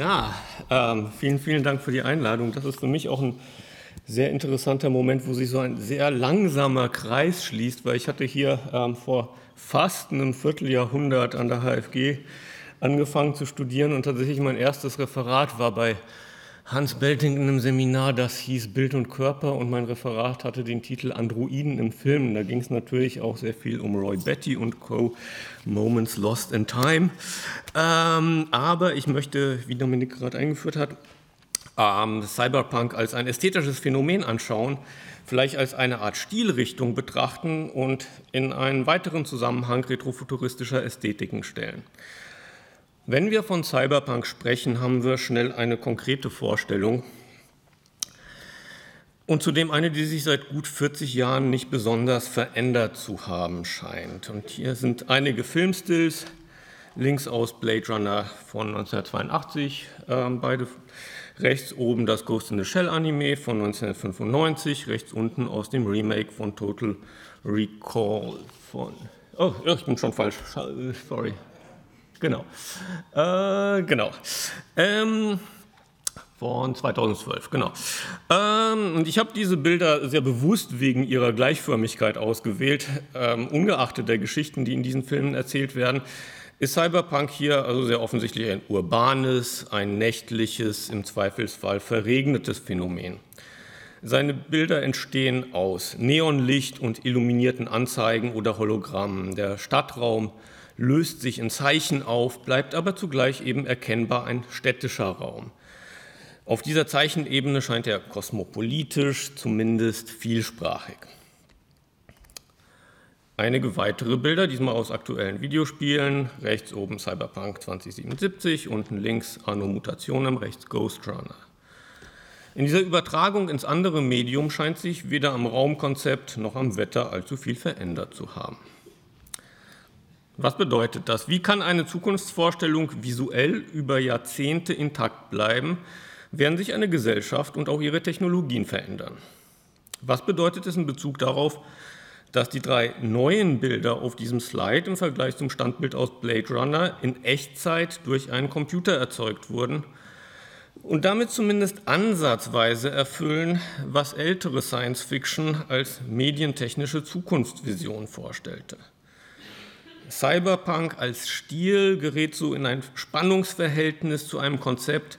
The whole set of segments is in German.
Ja, ähm, vielen, vielen Dank für die Einladung. Das ist für mich auch ein sehr interessanter Moment, wo sich so ein sehr langsamer Kreis schließt, weil ich hatte hier ähm, vor fast einem Vierteljahrhundert an der HFG angefangen zu studieren und tatsächlich mein erstes Referat war bei Hans Belting in einem Seminar, das hieß Bild und Körper und mein Referat hatte den Titel Androiden im Film. Da ging es natürlich auch sehr viel um Roy Betty und Co. Moments Lost in Time. Ähm, aber ich möchte, wie Dominik gerade eingeführt hat, ähm, Cyberpunk als ein ästhetisches Phänomen anschauen, vielleicht als eine Art Stilrichtung betrachten und in einen weiteren Zusammenhang retrofuturistischer Ästhetiken stellen. Wenn wir von Cyberpunk sprechen, haben wir schnell eine konkrete Vorstellung und zudem eine, die sich seit gut 40 Jahren nicht besonders verändert zu haben scheint. Und hier sind einige Filmstills, links aus Blade Runner von 1982, äh, beide rechts oben das Ghost in the Shell Anime von 1995, rechts unten aus dem Remake von Total Recall von... Oh, ich bin schon falsch, sorry. Genau. Äh, genau. Ähm, von 2012, genau. Ähm, und ich habe diese Bilder sehr bewusst wegen ihrer Gleichförmigkeit ausgewählt, ähm, ungeachtet der Geschichten, die in diesen Filmen erzählt werden. Ist Cyberpunk hier also sehr offensichtlich ein urbanes, ein nächtliches, im Zweifelsfall verregnetes Phänomen. Seine Bilder entstehen aus Neonlicht und illuminierten Anzeigen oder Hologrammen. Der Stadtraum löst sich in Zeichen auf, bleibt aber zugleich eben erkennbar ein städtischer Raum. Auf dieser Zeichenebene scheint er kosmopolitisch, zumindest vielsprachig. Einige weitere Bilder, diesmal aus aktuellen Videospielen. Rechts oben Cyberpunk 2077, unten links Anno Mutationem, rechts Ghost Runner. In dieser Übertragung ins andere Medium scheint sich weder am Raumkonzept noch am Wetter allzu viel verändert zu haben. Was bedeutet das? Wie kann eine Zukunftsvorstellung visuell über Jahrzehnte intakt bleiben, während sich eine Gesellschaft und auch ihre Technologien verändern? Was bedeutet es in Bezug darauf, dass die drei neuen Bilder auf diesem Slide im Vergleich zum Standbild aus Blade Runner in Echtzeit durch einen Computer erzeugt wurden und damit zumindest ansatzweise erfüllen, was ältere Science Fiction als medientechnische Zukunftsvision vorstellte? Cyberpunk als Stil gerät so in ein Spannungsverhältnis zu einem Konzept,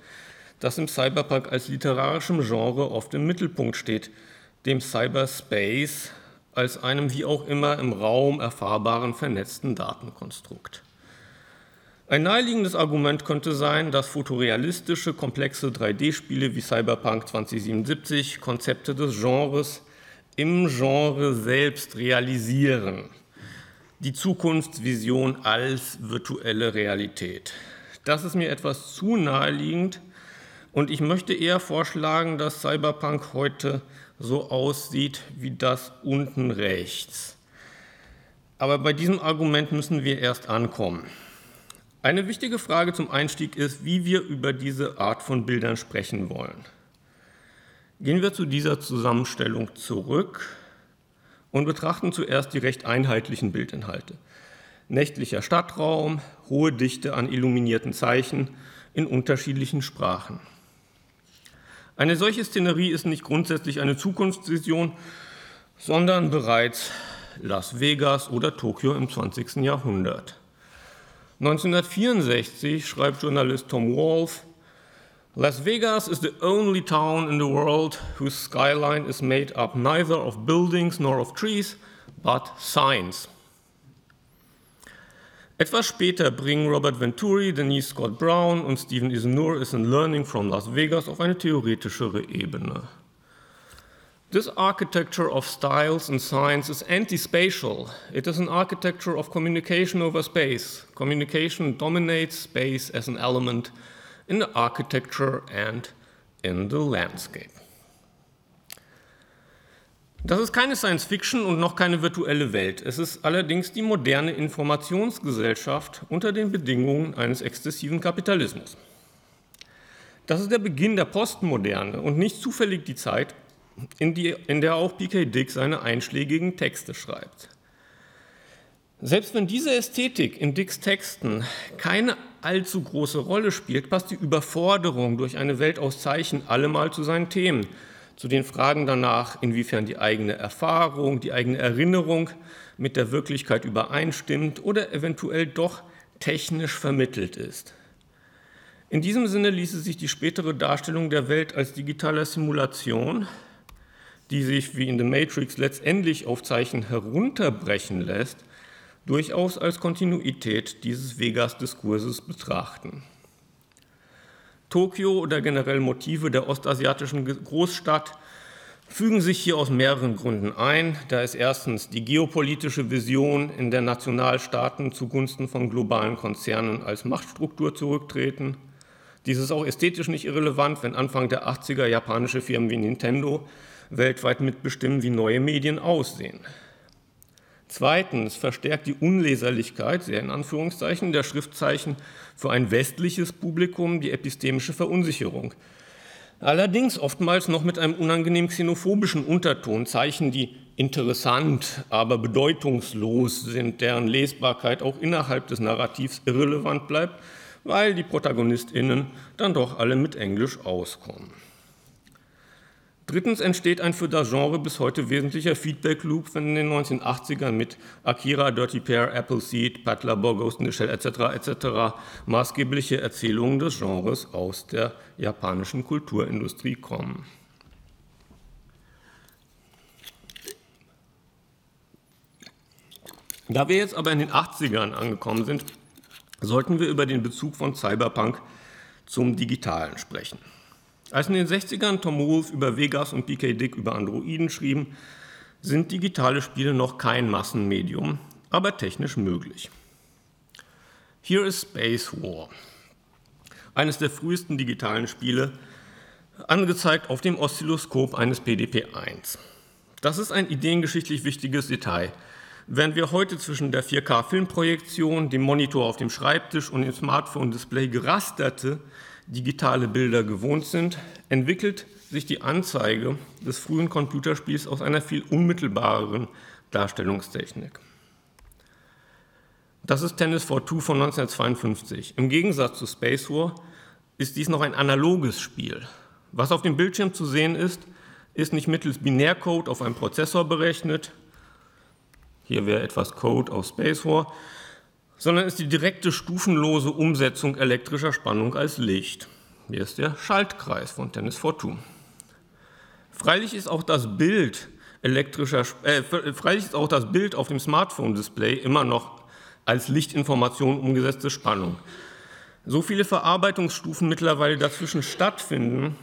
das im Cyberpunk als literarischem Genre oft im Mittelpunkt steht, dem Cyberspace als einem wie auch immer im Raum erfahrbaren vernetzten Datenkonstrukt. Ein naheliegendes Argument könnte sein, dass fotorealistische, komplexe 3D-Spiele wie Cyberpunk 2077 Konzepte des Genres im Genre selbst realisieren die Zukunftsvision als virtuelle Realität. Das ist mir etwas zu naheliegend und ich möchte eher vorschlagen, dass Cyberpunk heute so aussieht wie das unten rechts. Aber bei diesem Argument müssen wir erst ankommen. Eine wichtige Frage zum Einstieg ist, wie wir über diese Art von Bildern sprechen wollen. Gehen wir zu dieser Zusammenstellung zurück und betrachten zuerst die recht einheitlichen Bildinhalte. Nächtlicher Stadtraum, hohe Dichte an illuminierten Zeichen in unterschiedlichen Sprachen. Eine solche Szenerie ist nicht grundsätzlich eine Zukunftsvision, sondern bereits Las Vegas oder Tokio im 20. Jahrhundert. 1964 schreibt Journalist Tom Wolfe, Las Vegas is the only town in the world whose skyline is made up neither of buildings nor of trees, but signs. Etwas später bringen Robert Venturi, Denise Scott Brown und Stephen Isenur is in Learning from Las Vegas auf eine theoretischere Ebene. This architecture of styles and signs is anti-spatial. It is an architecture of communication over space. Communication dominates space as an element in the architecture and in the landscape. Das ist keine Science Fiction und noch keine virtuelle Welt. Es ist allerdings die moderne Informationsgesellschaft unter den Bedingungen eines exzessiven Kapitalismus. Das ist der Beginn der Postmoderne und nicht zufällig die Zeit, in, die, in der auch P.K. Dick seine einschlägigen Texte schreibt. Selbst wenn diese Ästhetik in Dicks Texten keine allzu große Rolle spielt, passt die Überforderung durch eine Welt aus Zeichen allemal zu seinen Themen, zu den Fragen danach, inwiefern die eigene Erfahrung, die eigene Erinnerung mit der Wirklichkeit übereinstimmt oder eventuell doch technisch vermittelt ist. In diesem Sinne ließe sich die spätere Darstellung der Welt als digitaler Simulation, die sich wie in The Matrix letztendlich auf Zeichen herunterbrechen lässt, durchaus als Kontinuität dieses Vegas-Diskurses betrachten. Tokio oder generell Motive der ostasiatischen Großstadt fügen sich hier aus mehreren Gründen ein. Da ist erstens die geopolitische Vision, in der Nationalstaaten zugunsten von globalen Konzernen als Machtstruktur zurücktreten. Dies ist auch ästhetisch nicht irrelevant, wenn Anfang der 80er japanische Firmen wie Nintendo weltweit mitbestimmen, wie neue Medien aussehen. Zweitens verstärkt die Unleserlichkeit, sehr in Anführungszeichen, der Schriftzeichen für ein westliches Publikum die epistemische Verunsicherung. Allerdings oftmals noch mit einem unangenehm xenophobischen Unterton, Zeichen, die interessant, aber bedeutungslos sind, deren Lesbarkeit auch innerhalb des Narrativs irrelevant bleibt, weil die ProtagonistInnen dann doch alle mit Englisch auskommen. Drittens entsteht ein für das Genre bis heute wesentlicher Feedback-Loop, wenn in den 1980ern mit Akira, Dirty Pair, Appleseed, Patlabor, Ghost in the Shell etc. etc. maßgebliche Erzählungen des Genres aus der japanischen Kulturindustrie kommen. Da wir jetzt aber in den 80ern angekommen sind, sollten wir über den Bezug von Cyberpunk zum Digitalen sprechen. Als in den 60ern Tom Wolfe über Vegas und PK Dick über Androiden schrieben, sind digitale Spiele noch kein Massenmedium, aber technisch möglich. Here is Space War, eines der frühesten digitalen Spiele, angezeigt auf dem Oszilloskop eines PDP-1. Das ist ein ideengeschichtlich wichtiges Detail. Während wir heute zwischen der 4K-Filmprojektion, dem Monitor auf dem Schreibtisch und dem Smartphone-Display gerasterte digitale Bilder gewohnt sind, entwickelt sich die Anzeige des frühen Computerspiels aus einer viel unmittelbareren Darstellungstechnik. Das ist Tennis for Two von 1952. Im Gegensatz zu Space War ist dies noch ein analoges Spiel. Was auf dem Bildschirm zu sehen ist, ist nicht mittels Binärcode auf einem Prozessor berechnet. Hier wäre etwas Code aus Space War, sondern ist die direkte stufenlose Umsetzung elektrischer Spannung als Licht. Hier ist der Schaltkreis von Tennis Fortune. Freilich ist auch das Bild elektrischer, äh, freilich ist auch das Bild auf dem Smartphone-Display immer noch als Lichtinformation umgesetzte Spannung. So viele Verarbeitungsstufen mittlerweile dazwischen stattfinden,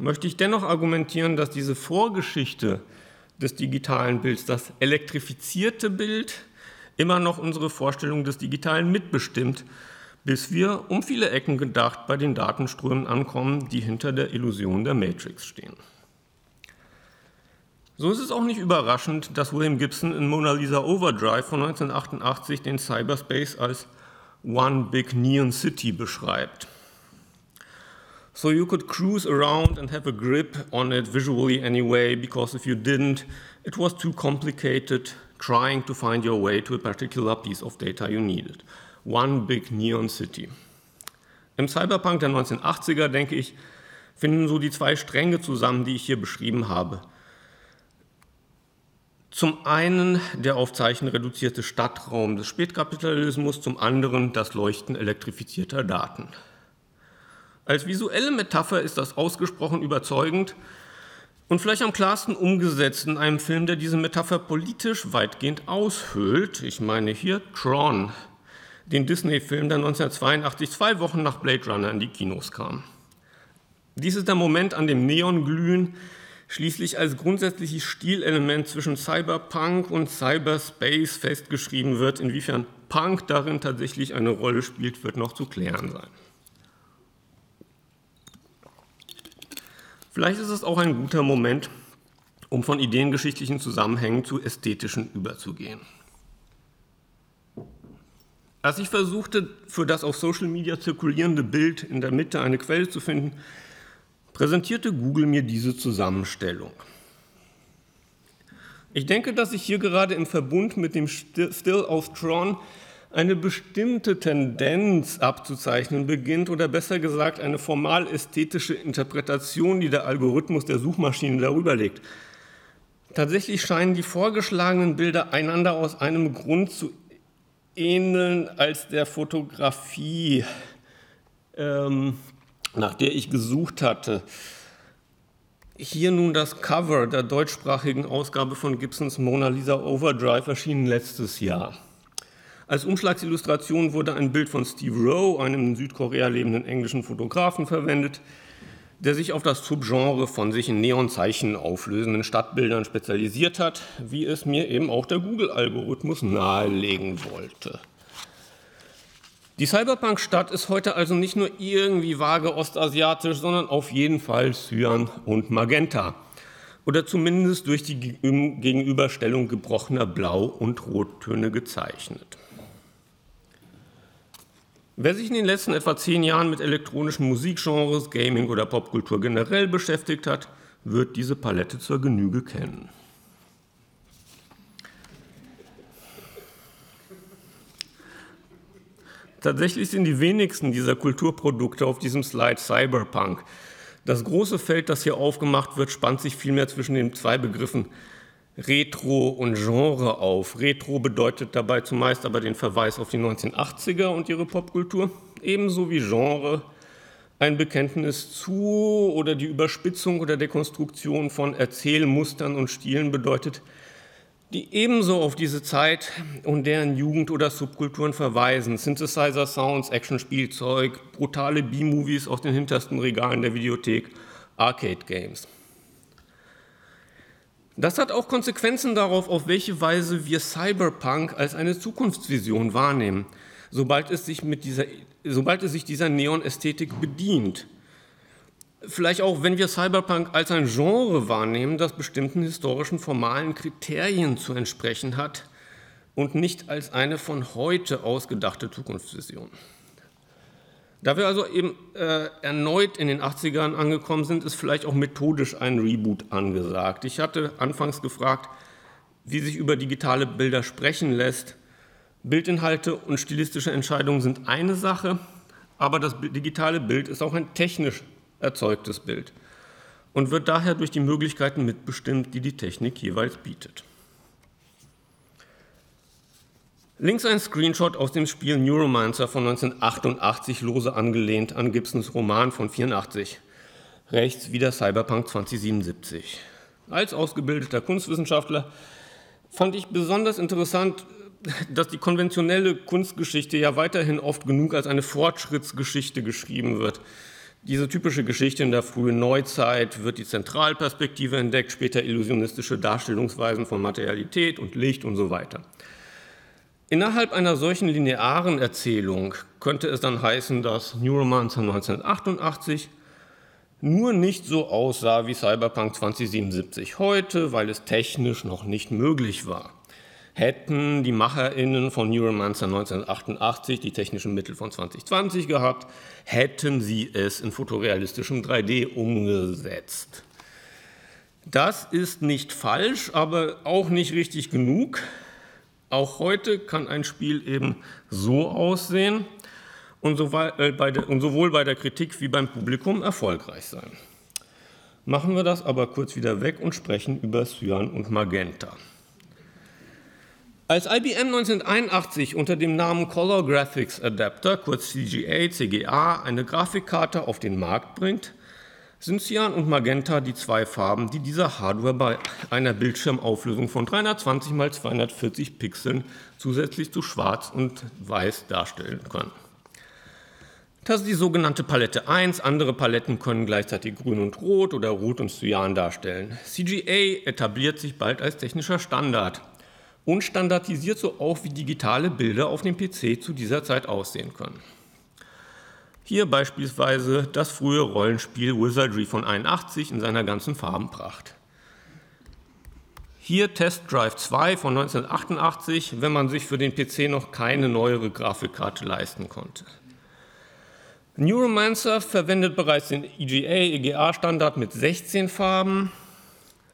möchte ich dennoch argumentieren, dass diese Vorgeschichte des digitalen Bilds, das elektrifizierte Bild, immer noch unsere Vorstellung des Digitalen mitbestimmt, bis wir um viele Ecken gedacht bei den Datenströmen ankommen, die hinter der Illusion der Matrix stehen. So ist es auch nicht überraschend, dass William Gibson in Mona Lisa Overdrive von 1988 den Cyberspace als One Big Neon City beschreibt. So you could cruise around and have a grip on it visually anyway, because if you didn't, it was too complicated, trying to find your way to a particular piece of data you needed. One Big Neon City. Im Cyberpunk der 1980er, denke ich, finden so die zwei Stränge zusammen, die ich hier beschrieben habe. Zum einen der auf Zeichen reduzierte Stadtraum des Spätkapitalismus, zum anderen das Leuchten elektrifizierter Daten. Als visuelle Metapher ist das ausgesprochen überzeugend, und vielleicht am klarsten umgesetzt in einem Film, der diese Metapher politisch weitgehend aushöhlt. Ich meine hier Tron, den Disney-Film, der 1982, zwei Wochen nach Blade Runner in die Kinos kam. Dies ist der Moment, an dem Neonglühen schließlich als grundsätzliches Stilelement zwischen Cyberpunk und Cyberspace festgeschrieben wird. Inwiefern Punk darin tatsächlich eine Rolle spielt, wird noch zu klären sein. Vielleicht ist es auch ein guter Moment, um von ideengeschichtlichen Zusammenhängen zu ästhetischen überzugehen. Als ich versuchte, für das auf Social Media zirkulierende Bild in der Mitte eine Quelle zu finden, präsentierte Google mir diese Zusammenstellung. Ich denke, dass sich hier gerade im Verbund mit dem Still of Tron eine bestimmte Tendenz abzuzeichnen beginnt oder besser gesagt eine formal ästhetische Interpretation, die der Algorithmus der Suchmaschine darüber legt. Tatsächlich scheinen die vorgeschlagenen Bilder einander aus einem Grund zu ähneln als der Fotografie, ähm, nach der ich gesucht hatte. Hier nun das Cover der deutschsprachigen Ausgabe von Gibsons Mona Lisa Overdrive erschienen letztes Jahr. Als Umschlagsillustration wurde ein Bild von Steve Rowe, einem in Südkorea lebenden englischen Fotografen, verwendet, der sich auf das Subgenre von sich in Neonzeichen auflösenden Stadtbildern spezialisiert hat, wie es mir eben auch der Google-Algorithmus nahelegen wollte. Die Cyberpunk-Stadt ist heute also nicht nur irgendwie vage ostasiatisch, sondern auf jeden Fall Cyan und Magenta. Oder zumindest durch die Gegenüberstellung gebrochener Blau- und Rottöne gezeichnet. Wer sich in den letzten etwa zehn Jahren mit elektronischen Musikgenres, Gaming oder Popkultur generell beschäftigt hat, wird diese Palette zur Genüge kennen. Tatsächlich sind die wenigsten dieser Kulturprodukte auf diesem Slide Cyberpunk. Das große Feld, das hier aufgemacht wird, spannt sich vielmehr zwischen den zwei Begriffen Retro und Genre auf. Retro bedeutet dabei zumeist aber den Verweis auf die 1980er und ihre Popkultur, ebenso wie Genre ein Bekenntnis zu oder die Überspitzung oder Dekonstruktion von Erzählmustern und Stilen bedeutet, die ebenso auf diese Zeit und deren Jugend- oder Subkulturen verweisen. Synthesizer-Sounds, Action-Spielzeug, brutale B-Movies aus den hintersten Regalen der Videothek, Arcade-Games. Das hat auch Konsequenzen darauf, auf welche Weise wir Cyberpunk als eine Zukunftsvision wahrnehmen, sobald es sich, mit dieser, sobald es sich dieser Neon-Ästhetik bedient. Vielleicht auch, wenn wir Cyberpunk als ein Genre wahrnehmen, das bestimmten historischen formalen Kriterien zu entsprechen hat und nicht als eine von heute ausgedachte Zukunftsvision. Da wir also eben äh, erneut in den 80ern angekommen sind, ist vielleicht auch methodisch ein Reboot angesagt. Ich hatte anfangs gefragt, wie sich über digitale Bilder sprechen lässt. Bildinhalte und stilistische Entscheidungen sind eine Sache, aber das digitale Bild ist auch ein technisch erzeugtes Bild und wird daher durch die Möglichkeiten mitbestimmt, die die Technik jeweils bietet. Links ein Screenshot aus dem Spiel Neuromancer von 1988, lose angelehnt an Gibsons Roman von 84. Rechts wieder Cyberpunk 2077. Als ausgebildeter Kunstwissenschaftler fand ich besonders interessant, dass die konventionelle Kunstgeschichte ja weiterhin oft genug als eine Fortschrittsgeschichte geschrieben wird. Diese typische Geschichte in der frühen Neuzeit wird die Zentralperspektive entdeckt, später illusionistische Darstellungsweisen von Materialität und Licht und so weiter. Innerhalb einer solchen linearen Erzählung könnte es dann heißen, dass Neuromancer 1988 nur nicht so aussah wie Cyberpunk 2077 heute, weil es technisch noch nicht möglich war. Hätten die MacherInnen von Neuromancer 1988 die technischen Mittel von 2020 gehabt, hätten sie es in fotorealistischem 3D umgesetzt. Das ist nicht falsch, aber auch nicht richtig genug. Auch heute kann ein Spiel eben so aussehen und, äh, sowohl bei der Kritik wie beim Publikum erfolgreich sein. Machen wir das aber kurz wieder weg und sprechen über Cyan und Magenta. Als IBM 1981 unter dem Namen Color Graphics Adapter, kurz CGA, CGA, eine Grafikkarte auf den Markt bringt, sind Cyan und Magenta die zwei Farben, die diese Hardware bei einer Bildschirmauflösung von 320 x 240 Pixeln zusätzlich zu Schwarz und Weiß darstellen können. Das ist die sogenannte Palette 1. Andere Paletten können gleichzeitig Grün und Rot oder Rot und Cyan darstellen. CGA etabliert sich bald als technischer Standard und standardisiert so auch, wie digitale Bilder auf dem PC zu dieser Zeit aussehen können. Hier beispielsweise das frühe Rollenspiel Wizardry von 81 in seiner ganzen Farbenpracht. Hier Test Drive 2 von 1988, wenn man sich für den PC noch keine neuere Grafikkarte leisten konnte. Neuromancer verwendet bereits den EGA-EGA-Standard mit 16 Farben,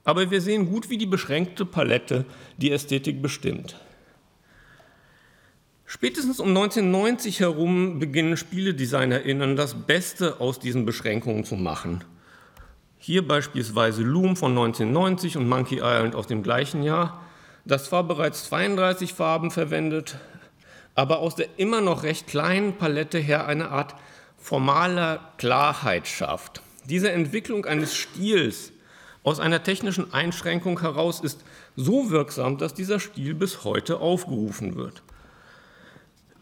aber wir sehen gut, wie die beschränkte Palette die Ästhetik bestimmt. Spätestens um 1990 herum beginnen SpieledesignerInnen das Beste aus diesen Beschränkungen zu machen. Hier beispielsweise Loom von 1990 und Monkey Island aus dem gleichen Jahr, das zwar bereits 32 Farben verwendet, aber aus der immer noch recht kleinen Palette her eine Art formaler Klarheit schafft. Diese Entwicklung eines Stils aus einer technischen Einschränkung heraus ist so wirksam, dass dieser Stil bis heute aufgerufen wird.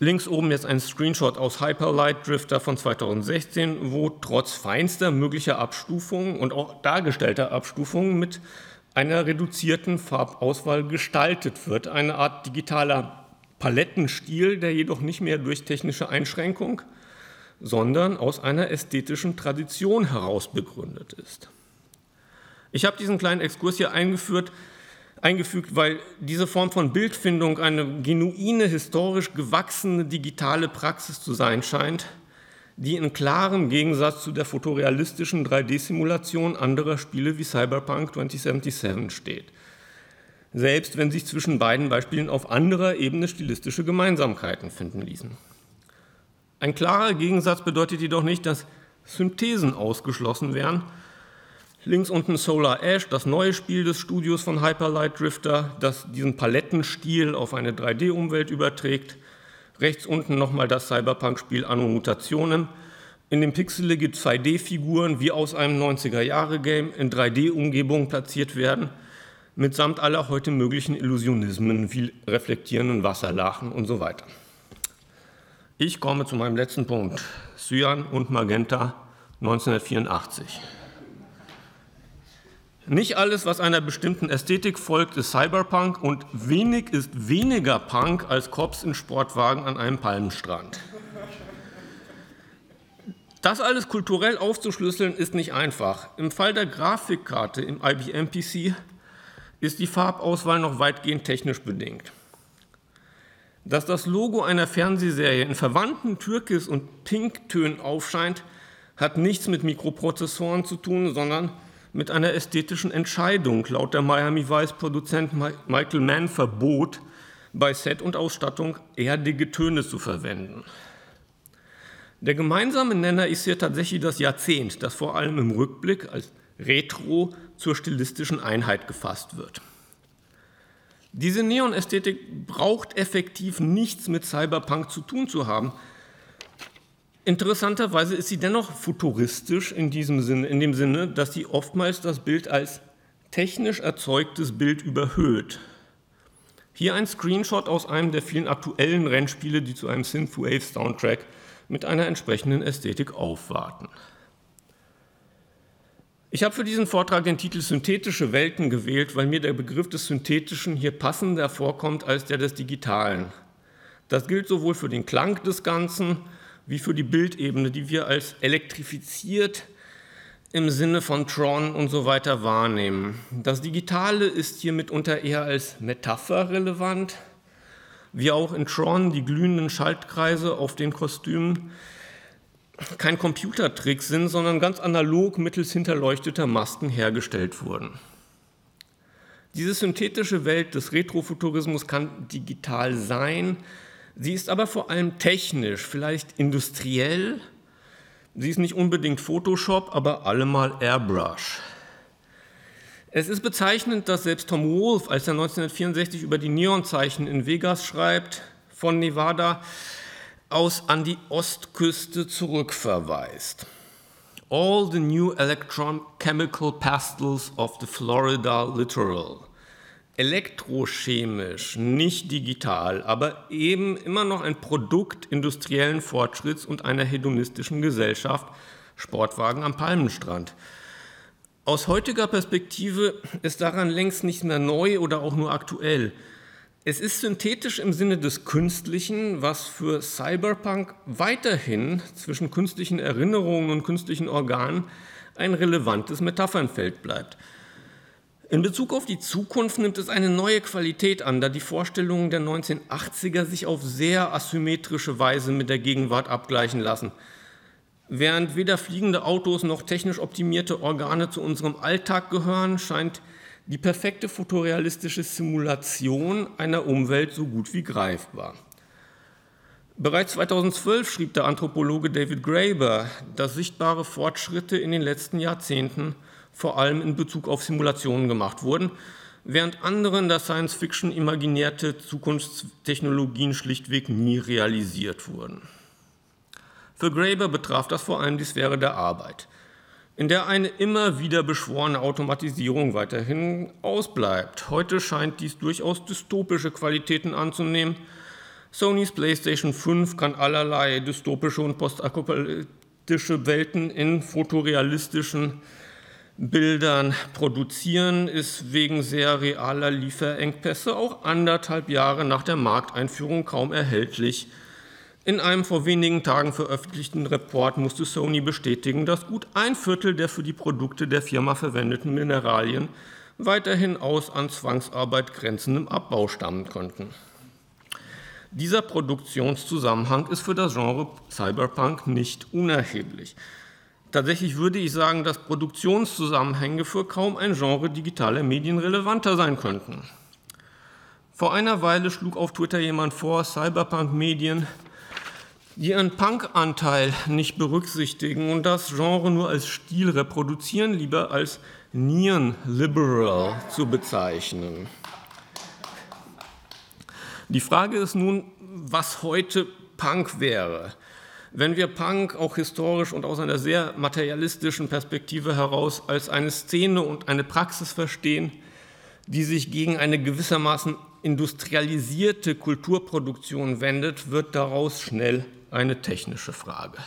Links oben jetzt ein Screenshot aus Hyperlight Drifter von 2016, wo trotz feinster möglicher Abstufungen und auch dargestellter Abstufungen mit einer reduzierten Farbauswahl gestaltet wird. Eine Art digitaler Palettenstil, der jedoch nicht mehr durch technische Einschränkung, sondern aus einer ästhetischen Tradition heraus begründet ist. Ich habe diesen kleinen Exkurs hier eingeführt, eingefügt, weil diese Form von Bildfindung eine genuine, historisch gewachsene digitale Praxis zu sein scheint, die in klarem Gegensatz zu der fotorealistischen 3D-Simulation anderer Spiele wie Cyberpunk 2077 steht. Selbst wenn sich zwischen beiden Beispielen auf anderer Ebene stilistische Gemeinsamkeiten finden ließen. Ein klarer Gegensatz bedeutet jedoch nicht, dass Synthesen ausgeschlossen wären, Links unten Solar Ash, das neue Spiel des Studios von Hyperlight Drifter, das diesen Palettenstil auf eine 3D-Umwelt überträgt. Rechts unten nochmal das Cyberpunk-Spiel Anno Mutationen. In dem pixelige 2D-Figuren wie aus einem 90er-Jahre-Game in 3D-Umgebungen platziert werden, mitsamt aller heute möglichen Illusionismen wie reflektierenden Wasserlachen und so weiter. Ich komme zu meinem letzten Punkt. Cyan und Magenta 1984. Nicht alles, was einer bestimmten Ästhetik folgt, ist Cyberpunk und wenig ist weniger Punk als Cops in Sportwagen an einem Palmenstrand. Das alles kulturell aufzuschlüsseln ist nicht einfach. Im Fall der Grafikkarte im IBM PC ist die Farbauswahl noch weitgehend technisch bedingt. Dass das Logo einer Fernsehserie in verwandten Türkis- und Pinktönen aufscheint, hat nichts mit Mikroprozessoren zu tun, sondern mit einer ästhetischen Entscheidung laut der Miami Vice Produzent Michael Mann verbot, bei Set und Ausstattung erdige Töne zu verwenden. Der gemeinsame Nenner ist hier tatsächlich das Jahrzehnt, das vor allem im Rückblick als Retro zur stilistischen Einheit gefasst wird. Diese Neon-Ästhetik braucht effektiv nichts mit Cyberpunk zu tun zu haben, Interessanterweise ist sie dennoch futuristisch in, diesem Sinne, in dem Sinne, dass sie oftmals das Bild als technisch erzeugtes Bild überhöht. Hier ein Screenshot aus einem der vielen aktuellen Rennspiele, die zu einem Synthwave-Soundtrack mit einer entsprechenden Ästhetik aufwarten. Ich habe für diesen Vortrag den Titel Synthetische Welten gewählt, weil mir der Begriff des Synthetischen hier passender vorkommt als der des Digitalen. Das gilt sowohl für den Klang des Ganzen wie für die Bildebene, die wir als elektrifiziert im Sinne von Tron und so weiter wahrnehmen. Das Digitale ist hier mitunter eher als Metapher relevant, wie auch in Tron die glühenden Schaltkreise auf den Kostümen kein Computertrick sind, sondern ganz analog mittels hinterleuchteter Masken hergestellt wurden. Diese synthetische Welt des Retrofuturismus kann digital sein, Sie ist aber vor allem technisch, vielleicht industriell. Sie ist nicht unbedingt Photoshop, aber allemal Airbrush. Es ist bezeichnend, dass selbst Tom Wolfe, als er 1964 über die Neonzeichen in Vegas schreibt, von Nevada aus an die Ostküste zurückverweist. All the new electrochemical pastels of the Florida littoral elektrochemisch, nicht digital, aber eben immer noch ein Produkt industriellen Fortschritts und einer hedonistischen Gesellschaft, Sportwagen am Palmenstrand. Aus heutiger Perspektive ist daran längst nicht mehr neu oder auch nur aktuell. Es ist synthetisch im Sinne des Künstlichen, was für Cyberpunk weiterhin zwischen künstlichen Erinnerungen und künstlichen Organen ein relevantes Metaphernfeld bleibt. In Bezug auf die Zukunft nimmt es eine neue Qualität an, da die Vorstellungen der 1980er sich auf sehr asymmetrische Weise mit der Gegenwart abgleichen lassen. Während weder fliegende Autos noch technisch optimierte Organe zu unserem Alltag gehören, scheint die perfekte fotorealistische Simulation einer Umwelt so gut wie greifbar. Bereits 2012 schrieb der Anthropologe David Graeber, dass sichtbare Fortschritte in den letzten Jahrzehnten vor allem in Bezug auf Simulationen gemacht wurden, während andere in der Science Fiction imaginierte Zukunftstechnologien schlichtweg nie realisiert wurden. Für Graeber betraf das vor allem die Sphäre der Arbeit, in der eine immer wieder beschworene Automatisierung weiterhin ausbleibt. Heute scheint dies durchaus dystopische Qualitäten anzunehmen, Sonys PlayStation 5 kann allerlei dystopische und postapokalyptische Welten in fotorealistischen Bildern produzieren, ist wegen sehr realer Lieferengpässe auch anderthalb Jahre nach der Markteinführung kaum erhältlich. In einem vor wenigen Tagen veröffentlichten Report musste Sony bestätigen, dass gut ein Viertel der für die Produkte der Firma verwendeten Mineralien weiterhin aus an Zwangsarbeit grenzendem Abbau stammen konnten. Dieser Produktionszusammenhang ist für das Genre Cyberpunk nicht unerheblich. Tatsächlich würde ich sagen, dass Produktionszusammenhänge für kaum ein Genre digitaler Medien relevanter sein könnten. Vor einer Weile schlug auf Twitter jemand vor, Cyberpunk-Medien, die ihren Punk-Anteil nicht berücksichtigen und das Genre nur als Stil reproduzieren, lieber als Nieren-Liberal zu bezeichnen. Die Frage ist nun, was heute Punk wäre. Wenn wir Punk auch historisch und aus einer sehr materialistischen Perspektive heraus als eine Szene und eine Praxis verstehen, die sich gegen eine gewissermaßen industrialisierte Kulturproduktion wendet, wird daraus schnell eine technische Frage.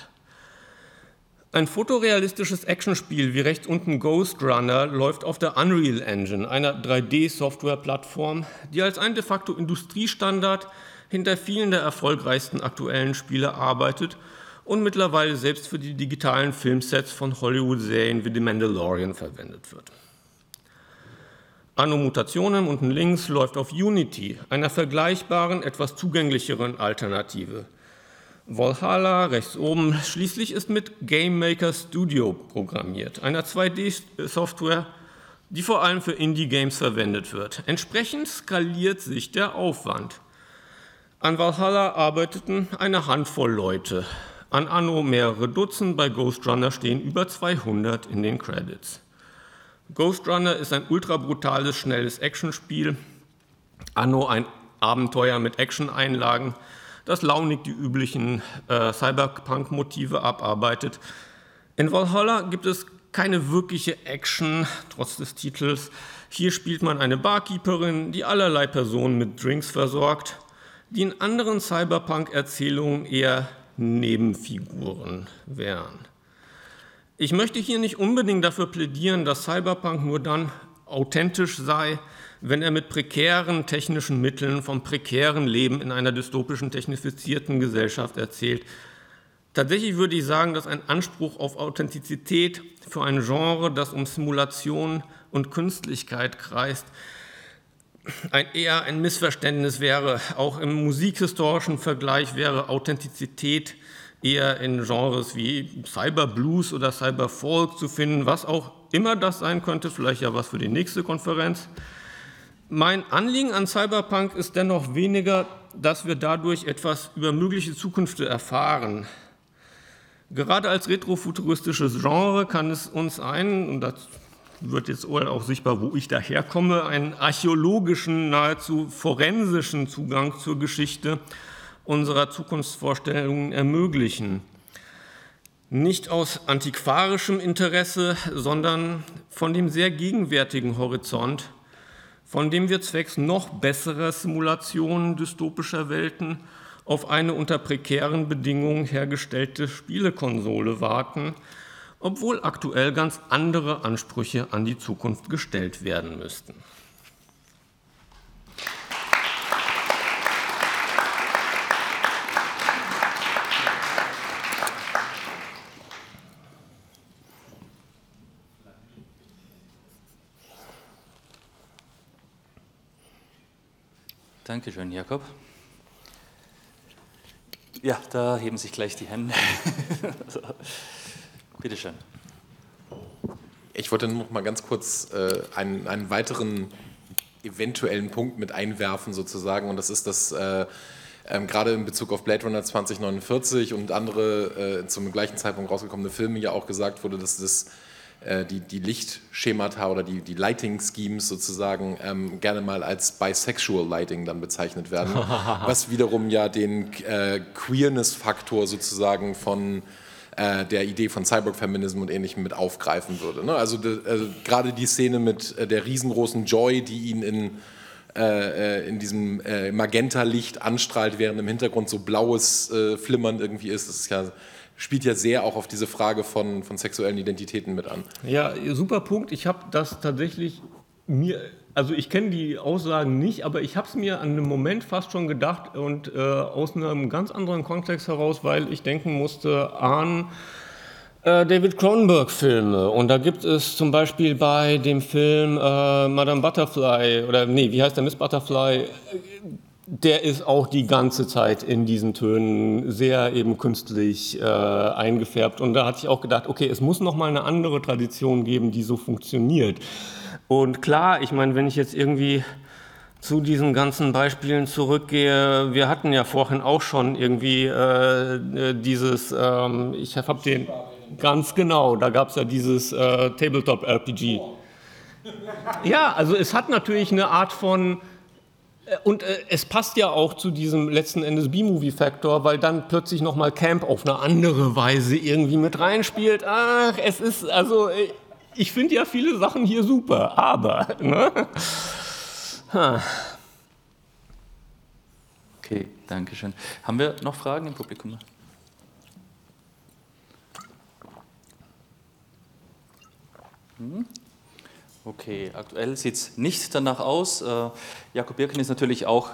Ein fotorealistisches Actionspiel wie rechts unten Ghost Runner läuft auf der Unreal Engine, einer 3D-Software-Plattform, die als ein de facto Industriestandard hinter vielen der erfolgreichsten aktuellen Spiele arbeitet und mittlerweile selbst für die digitalen Filmsets von Hollywood-Serien wie The Mandalorian verwendet wird. Anno Mutationen unten links läuft auf Unity, einer vergleichbaren, etwas zugänglicheren Alternative – Valhalla rechts oben schließlich ist mit Game Maker Studio programmiert, einer 2D-Software, die vor allem für Indie-Games verwendet wird. Entsprechend skaliert sich der Aufwand. An Valhalla arbeiteten eine Handvoll Leute, an Anno mehrere Dutzend, bei Ghost Runner stehen über 200 in den Credits. Ghost Runner ist ein ultra brutales, schnelles Actionspiel, Anno ein Abenteuer mit Action-Einlagen, das launig die üblichen äh, Cyberpunk-Motive abarbeitet. In Valhalla gibt es keine wirkliche Action, trotz des Titels. Hier spielt man eine Barkeeperin, die allerlei Personen mit Drinks versorgt, die in anderen Cyberpunk-Erzählungen eher Nebenfiguren wären. Ich möchte hier nicht unbedingt dafür plädieren, dass Cyberpunk nur dann authentisch sei, wenn er mit prekären technischen Mitteln vom prekären Leben in einer dystopischen, technifizierten Gesellschaft erzählt. Tatsächlich würde ich sagen, dass ein Anspruch auf Authentizität für ein Genre, das um Simulation und Künstlichkeit kreist, ein, eher ein Missverständnis wäre. Auch im musikhistorischen Vergleich wäre Authentizität eher in Genres wie Cyberblues oder Cyberfolk zu finden, was auch immer das sein könnte, vielleicht ja was für die nächste Konferenz. Mein Anliegen an Cyberpunk ist dennoch weniger, dass wir dadurch etwas über mögliche Zukünfte erfahren. Gerade als retrofuturistisches Genre kann es uns einen, und das wird jetzt auch sichtbar, wo ich daherkomme, einen archäologischen, nahezu forensischen Zugang zur Geschichte unserer Zukunftsvorstellungen ermöglichen. Nicht aus antiquarischem Interesse, sondern von dem sehr gegenwärtigen Horizont, von dem wir zwecks noch besserer Simulationen dystopischer Welten auf eine unter prekären Bedingungen hergestellte Spielekonsole warten, obwohl aktuell ganz andere Ansprüche an die Zukunft gestellt werden müssten. Dankeschön, Jakob. Ja, da heben sich gleich die Hände. Bitte schön. Ich wollte noch mal ganz kurz äh, einen, einen, weiteren eventuellen Punkt mit einwerfen, sozusagen, und das ist, dass äh, ähm, gerade in Bezug auf Blade Runner 2049 und andere äh, zum gleichen Zeitpunkt rausgekommene Filme ja auch gesagt wurde, dass das äh, die, die Lichtschemata oder die, die Lighting-Schemes sozusagen ähm, gerne mal als Bisexual Lighting dann bezeichnet werden, was wiederum ja den äh, Queerness-Faktor sozusagen von äh, der Idee von Cyborg-Feminism und Ähnlichem mit aufgreifen würde. Ne? Also, also gerade die Szene mit äh, der riesengroßen Joy, die ihn in äh, in diesem äh, Magenta-Licht anstrahlt, während im Hintergrund so blaues äh, Flimmern irgendwie ist. Das ist ja spielt ja sehr auch auf diese Frage von, von sexuellen Identitäten mit an. Ja, super Punkt. Ich habe das tatsächlich mir, also ich kenne die Aussagen nicht, aber ich habe es mir an einem Moment fast schon gedacht und äh, aus einem ganz anderen Kontext heraus, weil ich denken musste an äh, David Cronenberg-Filme. Und da gibt es zum Beispiel bei dem Film äh, Madame Butterfly, oder nee, wie heißt der Miss Butterfly? der ist auch die ganze Zeit in diesen Tönen sehr eben künstlich äh, eingefärbt. Und da hatte ich auch gedacht, okay, es muss noch mal eine andere Tradition geben, die so funktioniert. Und klar, ich meine, wenn ich jetzt irgendwie zu diesen ganzen Beispielen zurückgehe, wir hatten ja vorhin auch schon irgendwie äh, dieses, ähm, ich habe den ganz genau, da gab es ja dieses äh, Tabletop-RPG. Ja, also es hat natürlich eine Art von äh, und äh, es passt ja auch zu diesem letzten Endes B-Movie-Faktor, weil dann plötzlich nochmal Camp auf eine andere Weise irgendwie mit reinspielt. Ach, es ist, also, äh, ich finde ja viele Sachen hier super, aber, ne? Okay, danke schön. Haben wir noch Fragen im Publikum? Hm? Okay, aktuell sieht es nicht danach aus. Äh, Jakob Birken ist natürlich auch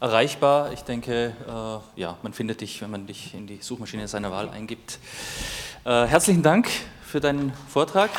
erreichbar. Ich denke, äh, ja, man findet dich, wenn man dich in die Suchmaschine seiner Wahl eingibt. Äh, herzlichen Dank für deinen Vortrag.